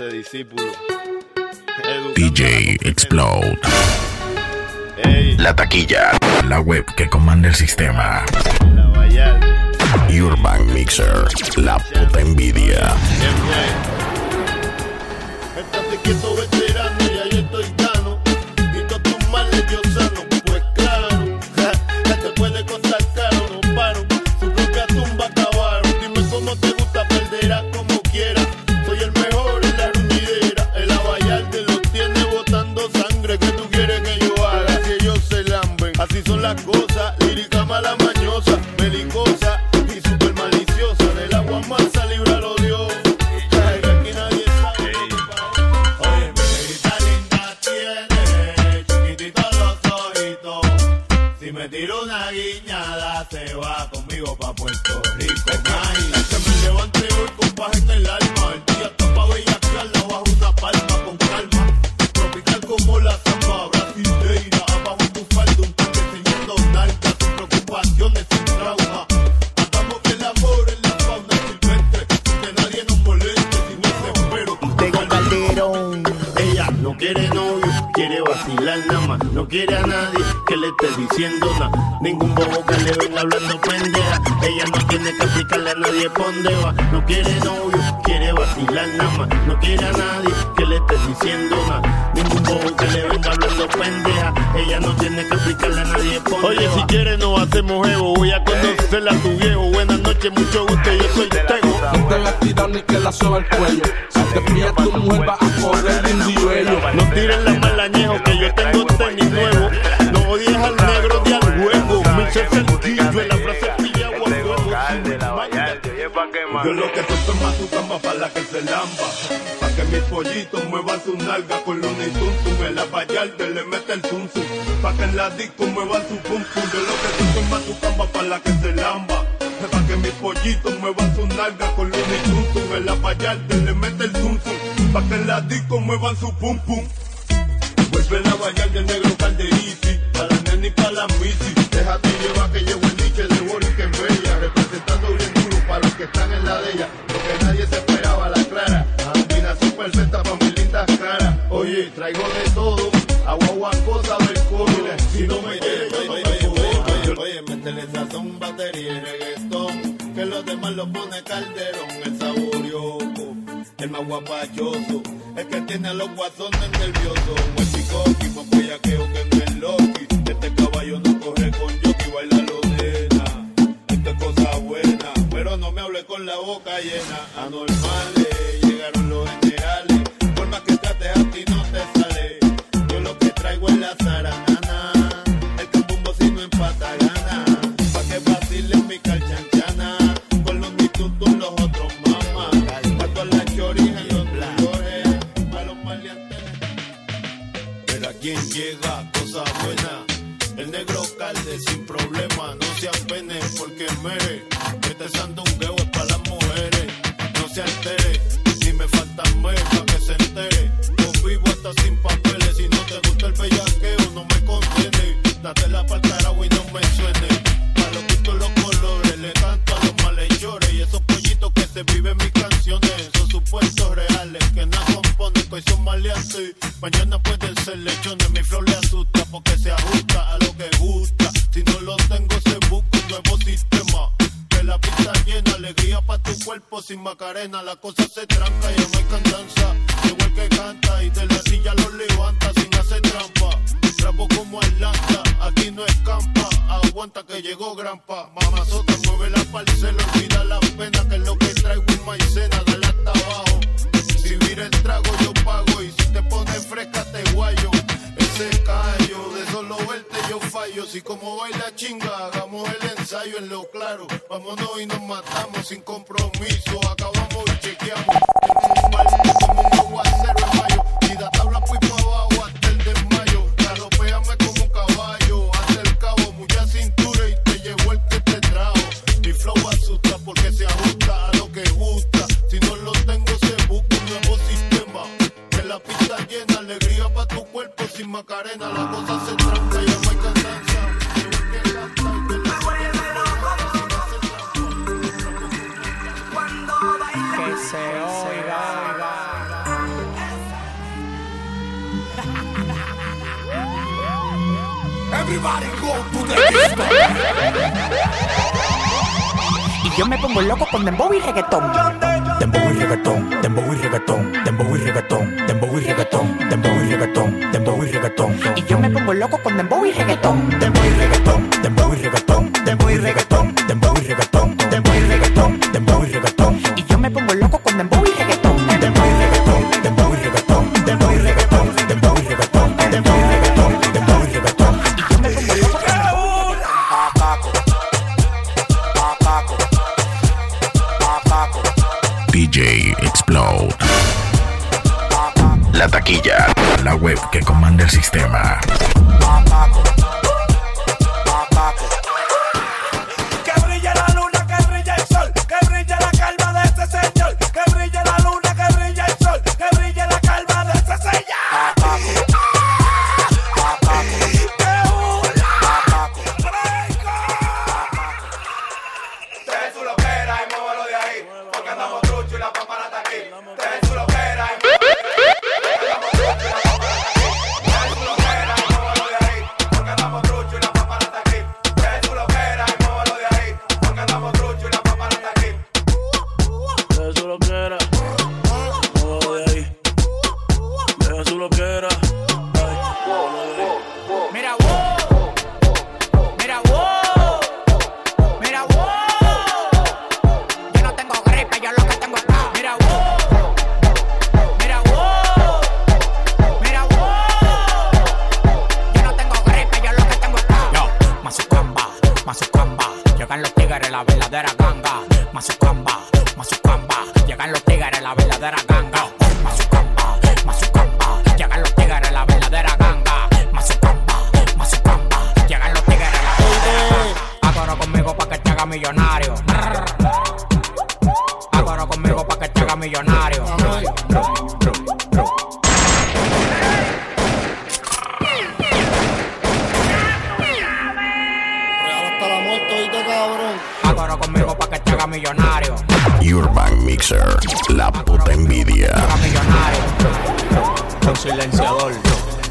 12 discípulos. Educando DJ Explode. Ey, La taquilla. La web que comanda el sistema. la. Urban Mixer. La puta envidia. Estate quieto, veterano, novio, quiere vacilar nada más. No quiere a nadie que le esté diciendo nada. Ningún bobo que le venga hablando pendeja. Ella no tiene que explicarle a nadie por dónde va. No quiere novio, quiere vacilar nada más. No quiere a nadie que le esté diciendo nada. Ningún bobo que le venga hablando pendeja. Ella no tiene que explicarle a nadie por Oye, si quieres nos hacemos jevo. Voy a conocerla a tu viejo. Buenas noches, mucho gusto. Yo soy Tego. No te la tiras ni que la soba el cuello. Si te pillas tu mujer va a correr de individuo. No tiren la malañejo que yo tengo tenis nuevo. No odies al negro ni al juego. Mi ser sencillo en la frase. Yo lo que soy es más tu cama para la que se lamba. Pa' que mis pollitos muevan su nalga con los tuntum. En la vallarde le mete el zum zum. Pa' que en la disco muevan su pum pum. Yo lo que soy es más tu cama para la que se lamba. Pa' que mis pollitos muevan su nalga con los tuntum. En la vallarde le mete el zum zum. Pa' que en la disco muevan su pum pum. Vuelve la vallar del negro calderisi, para la nena y para la misi. Déjate llevar que llevo el niche de Boris que es bella, representando para que están en la de ella. Lo que nadie se esperaba, la clara. Combinación perfecta para mis lindas caras. Oye, traigo de todo, agua, agua, cosa del. Si no me quieres, yo no me. Oye, métele sazón, batería y reggaetón. Que los demás lo pone calderón, el saborioco el más guapachoso, el que tiene a los guasones nerviosos. Un chico boca llena. aquí no escampa, aguanta que llegó granpa. Mamazota mueve la parcela, olvida la pena, que es lo que traigo en maicena, dale hasta abajo. Si vira el trago yo pago y si te pones fresca te guayo. Ese callo, de solo verte yo fallo, si como baila chinga, hagamos el ensayo en lo claro. Vámonos y nos matamos sin compromiso, acabamos y chequeamos. Macarena, la cosa se y se Y yo me pongo loco con dembow y reggaetón dembow y reggaetón, dembow y reggaetón, dembow y reggaetón, dembow y reggaetón, dembow y reggaetón, dembow y reggaetón. Y yo me pongo loco con dembow y reggaetón, dembow y reggaetón, dembow y reggaetón, dembow y reggaetón, dembow y reggaetón. Mazucamba, llegan los tigres, la verdadera ganga. Mazucamba, Mazucamba, llegan los tigres, la verdadera ganga. Mazucamba, Mazucamba, llegan los tigres, la verdadera ganga. Mazucamba, Mazucamba, llegan los tigres, la ganga. Acoro conmigo pa' que te haga millonario. Acoro conmigo pa' que te haga millonario. Mixer, la puta envidia. Tu silenciador.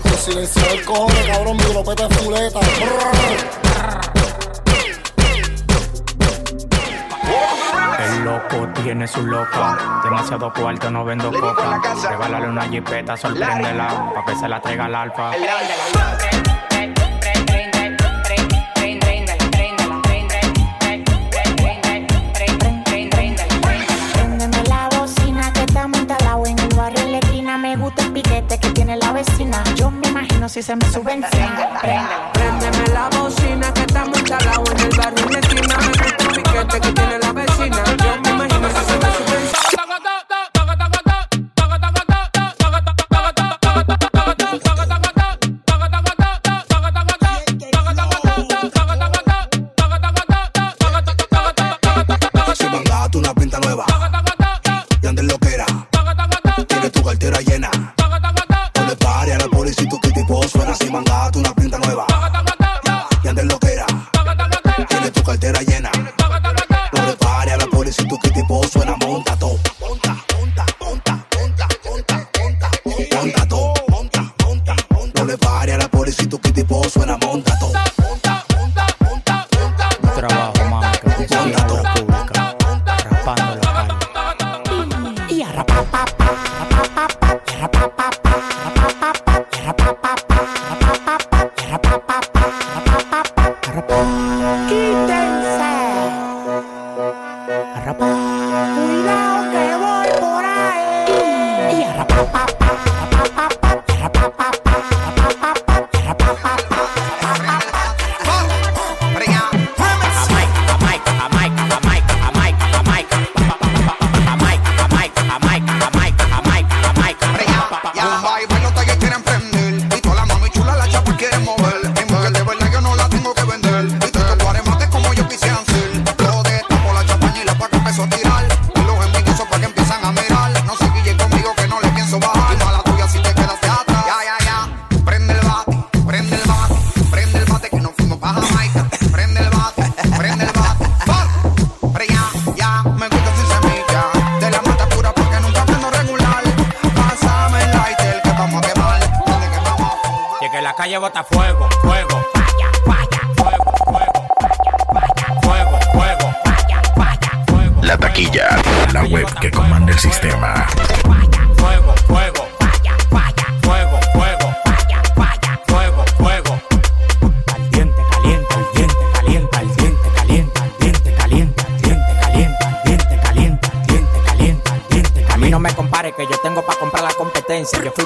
Tu silenciador cojones, cabrón, mi lopeta es fuleta. El loco tiene su loca, demasiado cuarto, no vendo coca. Regálale una jipeta, sorpréndela, pa' que se la traiga al alfa. El si se me sube encima. Préndeme la bocina que está muy chalado en el barrio de esquina. Me gusta el piquete que tiene pobrecito que te de vos suena montato.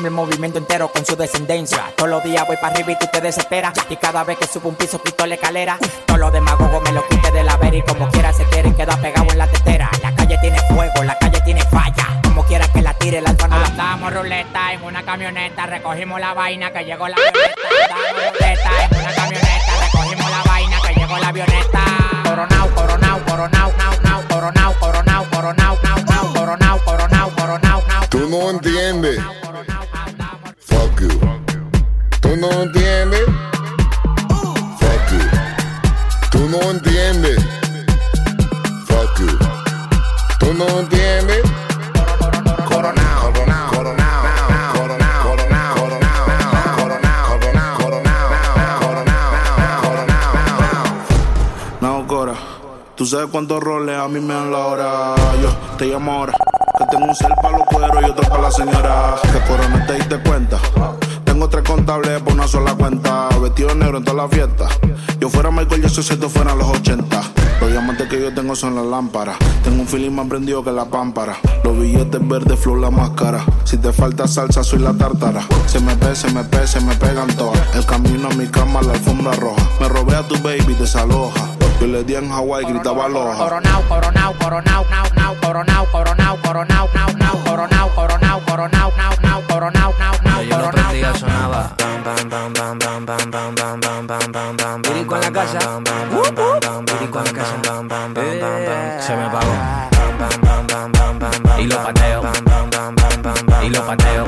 El movimiento entero con su descendencia. Todos los días voy para arriba y tú te desesperas. Y cada vez que subo un piso quito la escalera. Todos los demagogos me lo quite de la vera y como quiera se quieren quedar pegado en la tetera. La calle tiene fuego, la calle tiene falla. Como quiera que la tire, el alfa no la Damos ruleta en una camioneta, recogimos la vaina que llegó la avioneta. Damos ruleta en una camioneta, recogimos la vaina que llegó la avioneta. Coronao, coronao, coronao, nao, nao, coronao, coronao, coronao, nao, nao, coronao, coronao, coronao, nao. Tú no entiendes. Tú no entiendes. Fuck you. Tú no entiendes. Fuck you. Tú no entiendes. Coronao, coronao, coronao. Tú sabes cuántos roles a mí me dan la hora. Yo te llamo ahora. Que tengo un cel para los cueros y otro para la señora. Que corona te diste cuenta por una sola cuenta. Vestido negro en toda la fiesta. Yo fuera Michael Jackson si esto fueran los 80. Los diamantes que yo tengo son las lámparas. Tengo un feeling más prendido que la pámpara. Los billetes verdes, flow la máscara. Si te falta salsa, soy la tártara. Se me pe, se me pe, se me pegan todas. El camino a mi cama, la alfombra roja. Me robé a tu baby, desaloja. Yo le di en Hawái, gritaba aloha. Coronao, coronao, coronao, nao, nao, coronao, coronao, coronao, nao, nao, coronao, coronao, coronao, nao, nao, coronao, nao, nao, yo lo prendía, sonaba. Birico en la casa. La casa. Se me pagó. Eh. Y lo pateo. Y lo pateo.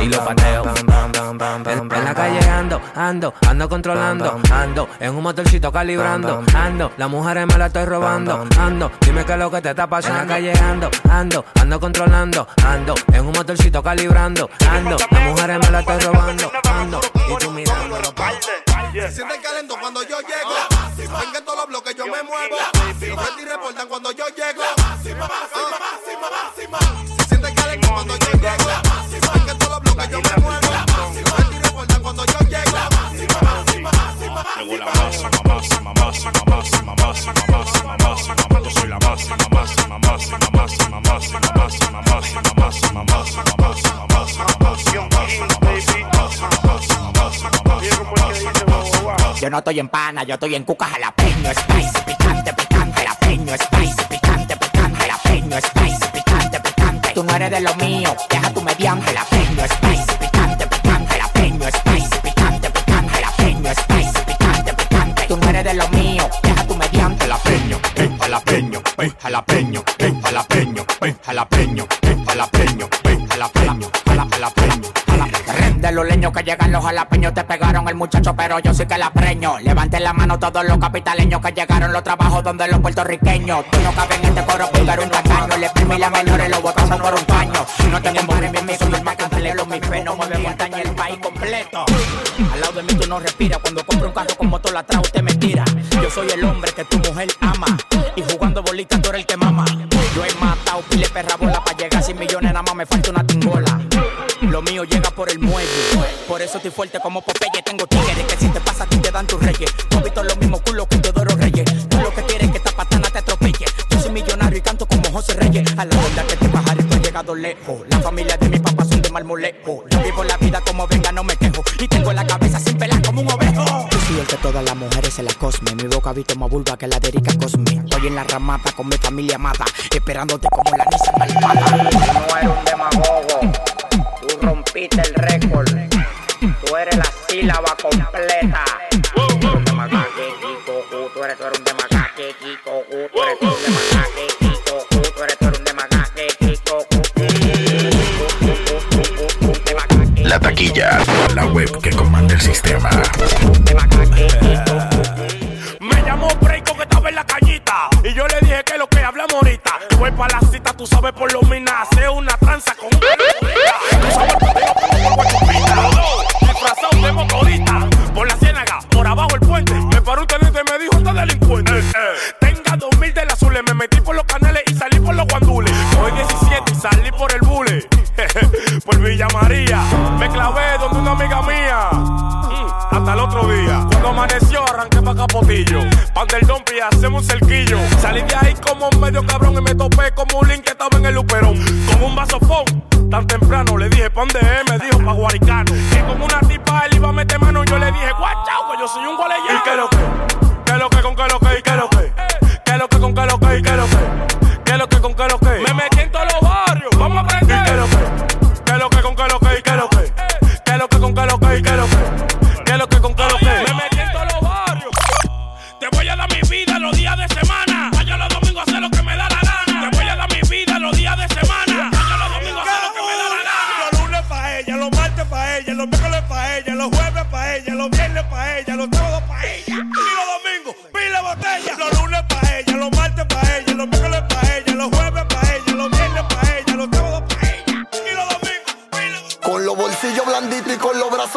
Y lo pateo. En, la calle ando, ando, ando controlando, ando en un motorcito calibrando, ando, las mujeres me la estoy robando, ando, dime qué es lo que te está pasando. En la calle ando, ando, ando controlando, ando en un motorcito calibrando, ando, las mujeres me la estoy robando, ando, y tú mirándolo. Se siente calento cuando yo llego. Ven que en todos los bloques yo me muevo. Betty reportan cuando yo No estoy en pana, yo estoy en cuca jalapeño, spicy, picante, picante, jalapeño, spicy, picante, picante, jalapeño, spicy, picante, picante. Tú no eres de lo mío, deja tu mediante, jalapeño, spicy, picante, picante, jalapeño, spicy, picante, picante, jalapeño, spicy, picante, picante. Tú no eres de lo mío, deja tu mediante, jalapeño, eh, jalapeño, eh, jalapeño, eh, jalapeño, eh, jalapeño, eh, jalapeño, eh, jalapeño, jala- jalapeño, jala- De los leños que llegan los jalapeños te pegaron el muchacho, pero yo sí que la preño. Levanten la mano todos los capitaleños que llegaron los trabajos donde los puertorriqueños. Tú no cabes en este coro eres un tacaño. Le y la menores lo botamos por un paño. No tengo pares bien, soy más completo. Mi fe no mueve montaña el país completo. Al lado de mí tú no respiras. Cuando compro un carro con motor atrás usted me tira. Yo soy el hombre que tu mujer ama. Y jugando bolitas tú eres el que mama. Yo he matado pile perra bola para llegar 100 millones, nada más me falta una tingola. Llega por el muelle. Por eso estoy fuerte como Popeye. Tengo tigres que si te pasa a te dan tus reyes. No visto los mismos culos que Teodoro Reyes. Tú lo que quieres es que esta patana te atropelle. Yo soy millonario y canto como José Reyes. A la verdad que este pajarito ha llegado lejos. La familia de mi papá son de marmolejo. Yo vivo la vida como venga, no me quejo. Y tengo la cabeza sin pelar como un ovejo. Yo soy el que todas las mujeres se la cosme. Mi boca visto más vulva que la de Erika Cosme. Estoy en la ramada con mi familia amada. Esperándote como la Nisa malvada. No eres un demagogo. Rompiste el récord. Tú eres la sílaba completa. Tú eres un Kiko, uh, tú eres, tú eres un Kiko, uh, tú eres, tú eres un Kiko, uh, tú eres, tú eres un demagogue, Kiko, La taquilla, la web que comanda el sistema. Me llamó Breiko que estaba en la cañita. Y yo le dije que lo que hablamos ahorita. Voy para la cita, tú sabes por lo menos Amaneció, arranqué pa' capotillo. Pan del dompi, hacemos un cerquillo. Salí de ahí como un medio cabrón y me topé como un link que estaba en el luperón. Con un vasofón, tan temprano le dije pan de me dijo pa' guaricano. Y con una tipa él iba a meter mano, yo le dije, guachao, que yo soy un gualeyano.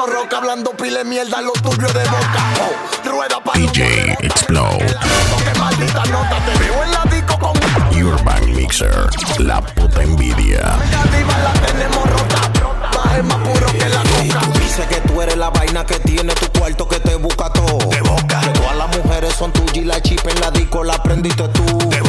Brazos roca, hablando pile mierda, lo tuyo de boca. Oh, rueda pa' DJ Explode. que maldita nota, te veo en la disco con Urban Mixer. La puta envidia. la tenemos rota. Baje más puro que la coca. Dice que tú eres la vaina que tiene tu cuarto que te busca todo. De boca. Que todas las mujeres son tuyas y la chip en la disco la aprendiste tú. De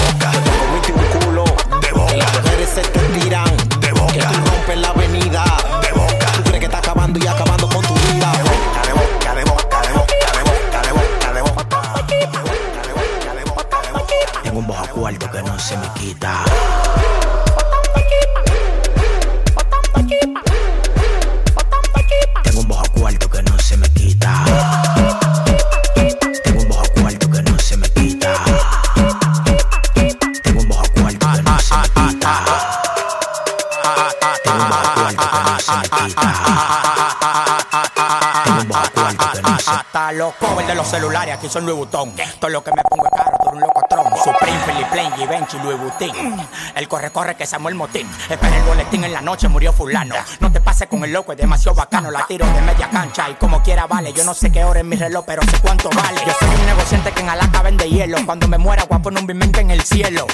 de los celulares aquí son Louis Vuitton. Todo lo que me pongo es caro, tú un locotrón. Supreme, Philip Plain, Givenchy, Louis Vuitton. El corre, corre que Samuel Motín. Espera el boletín en la noche, murió fulano. No te pases con el loco, es demasiado bacano. La tiro de media cancha y como quiera vale. Yo no sé qué hora es mi reloj, pero sé cuánto vale. Yo soy un negociante que en Alaska vende hielo. Cuando me muera, guapo en un bimente en el cielo.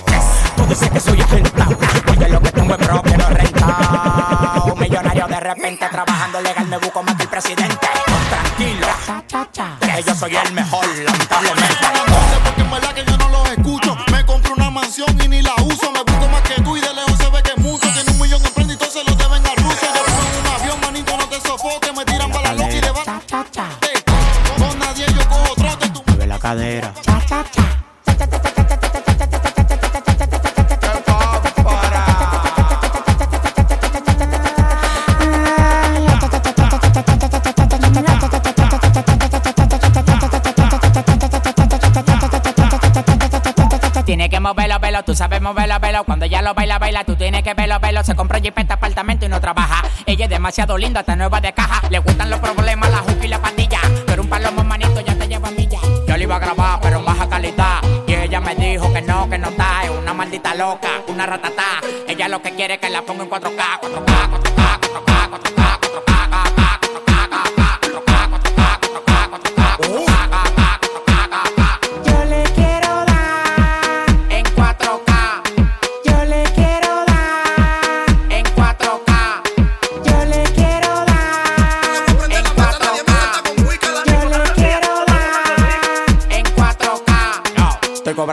Tú dices que soy ejemplar. Oye, lo que tengo es propio, no renta. Un millonario de repente trabajando legal me busco más que yo soy el mejor, lamentablemente. Porque en verdad que yo no los escucho. Me compro una mansión y ni la uso. Me busco más que tú y de lejos se ve que es mucho. Tiene un millón en prenda y todos se lo deben al ruso. Yo en un avión, manito, no te sofoques. Me tiran para la loca y de velo, tú sabes moverlo, velo. Cuando ella lo baila, baila, tú tienes que verlo, velo. Se compra jipeta, apartamento y no trabaja. Ella es demasiado linda, está nueva de caja. Le gustan los problemas, la juca y la pandilla. Pero un palomo manito ya te lleva milla. Yo le iba a grabar, pero en baja calidad. Y ella me dijo que no, que no está. Es una maldita loca, una ratatá. Ella lo que quiere es que la ponga en 4K, 4K, 4K, 4K,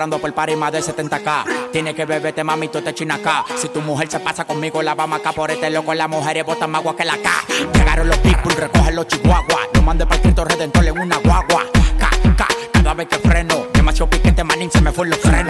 cobrando por party más de 70k. Tiene que beberte, mami, tú te china acá. Si tu mujer se pasa conmigo, la vamos acá por este loco. Las mujeres botan más agua que la K. Llegaron los people, recogen los chihuahuas. Lo mandé para el Cristo Redentor en una guagua. Cada vez que freno. Demasiado piquete, manín, se me fue los frenos.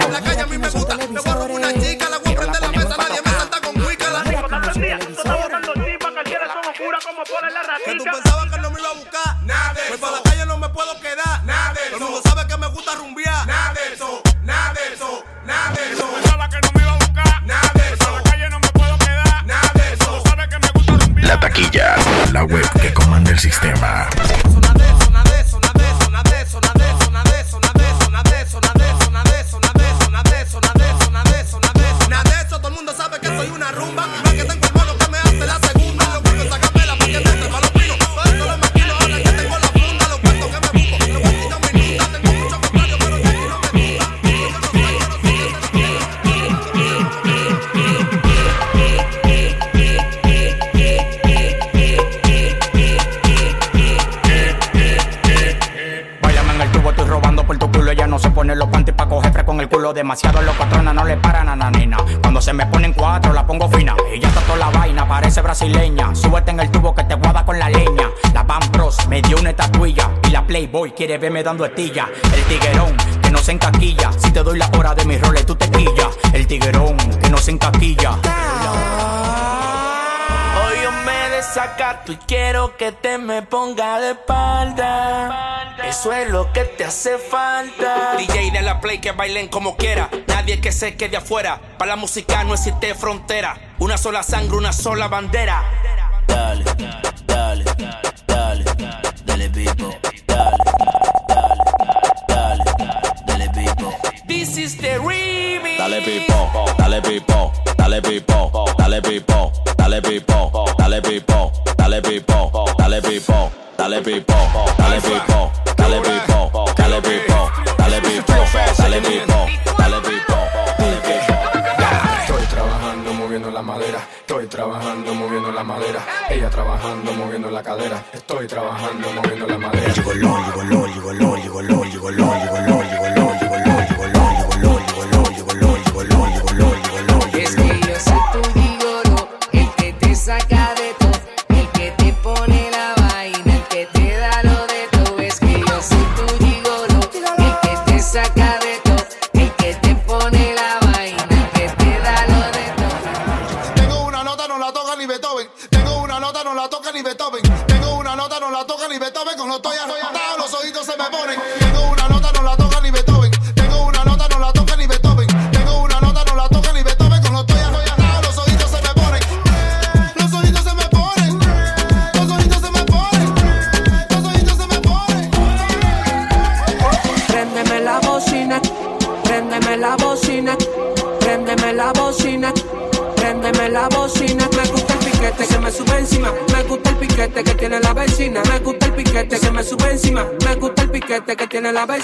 Quiere verme dando estilla. El tiguerón que no se encaquilla. Si te doy la hora de mis roles, tú te quillas. El tiguerón que no se encaquilla. Hoy yo me desacato y quiero que te me ponga de espalda. Eso es lo que te hace falta. DJ de la play que bailen como quiera. Nadie que se quede afuera. Para la música no existe frontera. Una sola sangre, una sola bandera. Dale, dale, dale, dale, Bibo. Dale, pipo, dale pipo, dale pipo, dale pipo, dale pipo, dale pipo, dale pipo, dale pipo, dale pipo, dale pipo, dale pipo, dale pipo, dale pipo, dale pipo, dale pipo. Estoy trabajando moviendo la madera, estoy trabajando moviendo la madera, ella trabajando moviendo la cadera, estoy trabajando moviendo la madera. Llegó LOL, llegó LOL, llegó LOL, llegó LOL, llegó LOL, llegó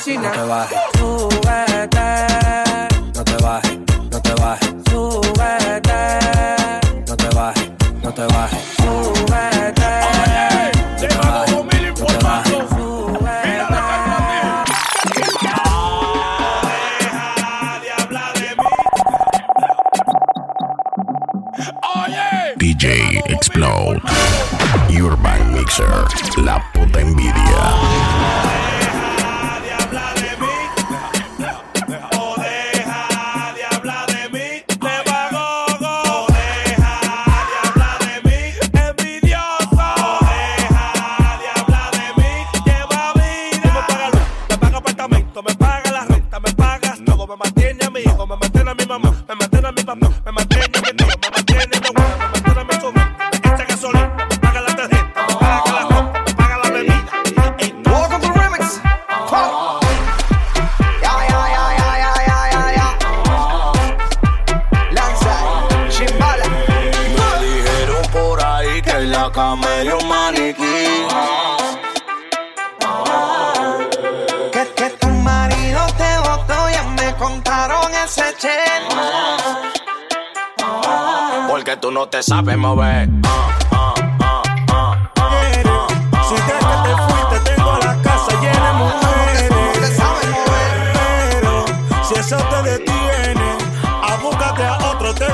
piscina. No te bajes. Súbete. No te bajes, no te bajes. Súbete. No te bajes, no te bajes. Súbete. Te Deja de hablar de mí. Oye. DJ Explode. Urban Mixer. La tú no te sabes mover. Si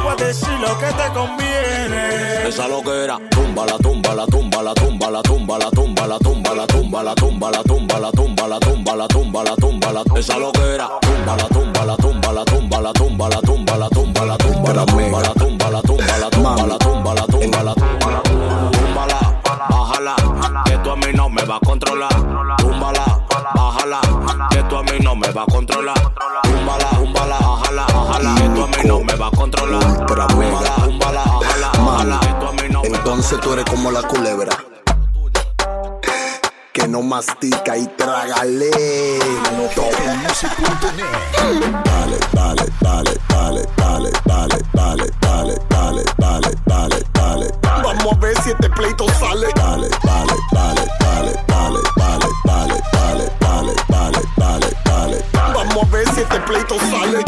a decir lo que te conviene. Esa loquera, tumba la tumba la tumba la tumba la tumba la tumba la tumba la tumba la tumba la tumba la tumba la tumba la tumba la tumba la esa loquera, tumba la tumba la tumba la tumba la tumba la tumba la tumba la tumba la tumba la tumba la tumba la tumba la tumba la tumba la tumba túmbala, bájala, que tú a mí no me va a controlar. Túmbala, bájala, que tú a mí no me va a controlar. Túmbala, túmbala, bájala, bájala, no me va a controlar. Ultra mega. Túmbala, bájala, bájala, que tú a mí no me va a Entonces tú eres como la culebra. Que no mastica y traga lento. Dale, dale, dale, dale, dale, dale, dale, dale, dale, dale, dale, dale. Vamos a ver si este pleito sale. Dale, dale, dale, dale, dale, dale, dale, dale, dale, dale, dale. Vamos a ver si este pleito sale.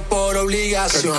Por obligación.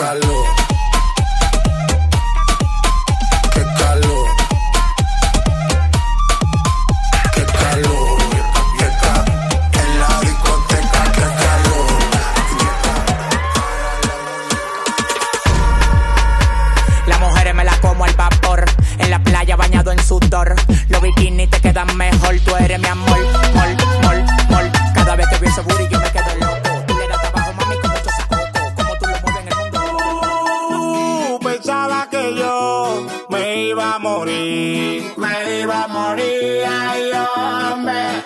Iba a morir, ay hombre.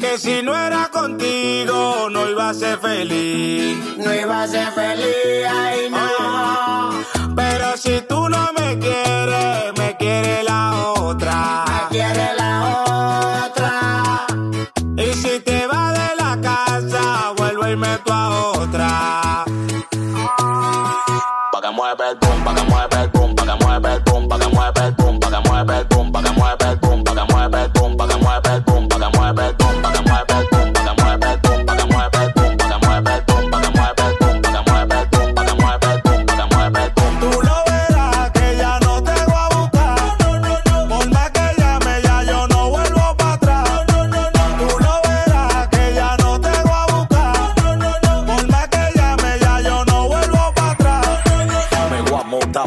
Que si no era contigo no iba a ser feliz, no iba a ser feliz, ay no. Pero si tú no me quieres, me quiere la otra, me quiere la otra. Y si te vas de la casa, vuelvo y meto a otra. Pa' que mueve el boom, pa'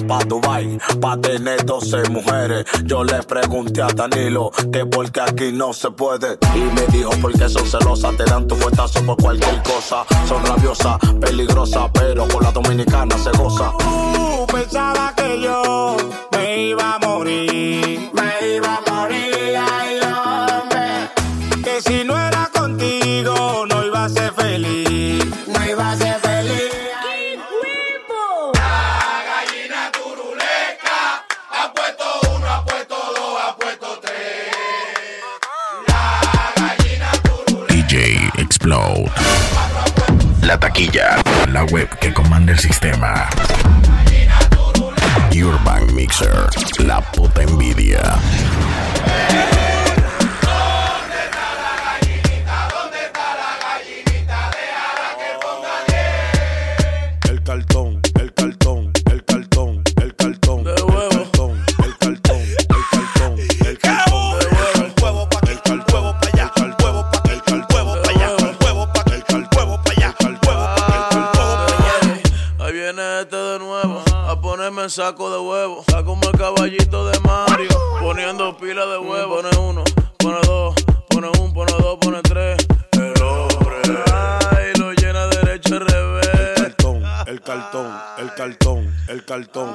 pa' Dubai, pa' tener 12 mujeres. Yo le pregunté a Danilo que porque aquí no se puede. Y me dijo porque son celosas, te dan tu fuetazo por cualquier cosa. Son rabiosas, peligrosas, pero con la dominicana se goza. Tú pensabas que yo me iba a morir, me iba a morir, ay La taquilla, la web que comanda el sistema. Urban Mixer, la puta envidia. El saco de huevo. Está como el caballito de Mario, poniendo pila de huevo. Pone uno, pone dos, pone un, pone dos, pone tres. El hombre, ay, lo llena derecho al revés. El cartón, el cartón, el cartón, el cartón.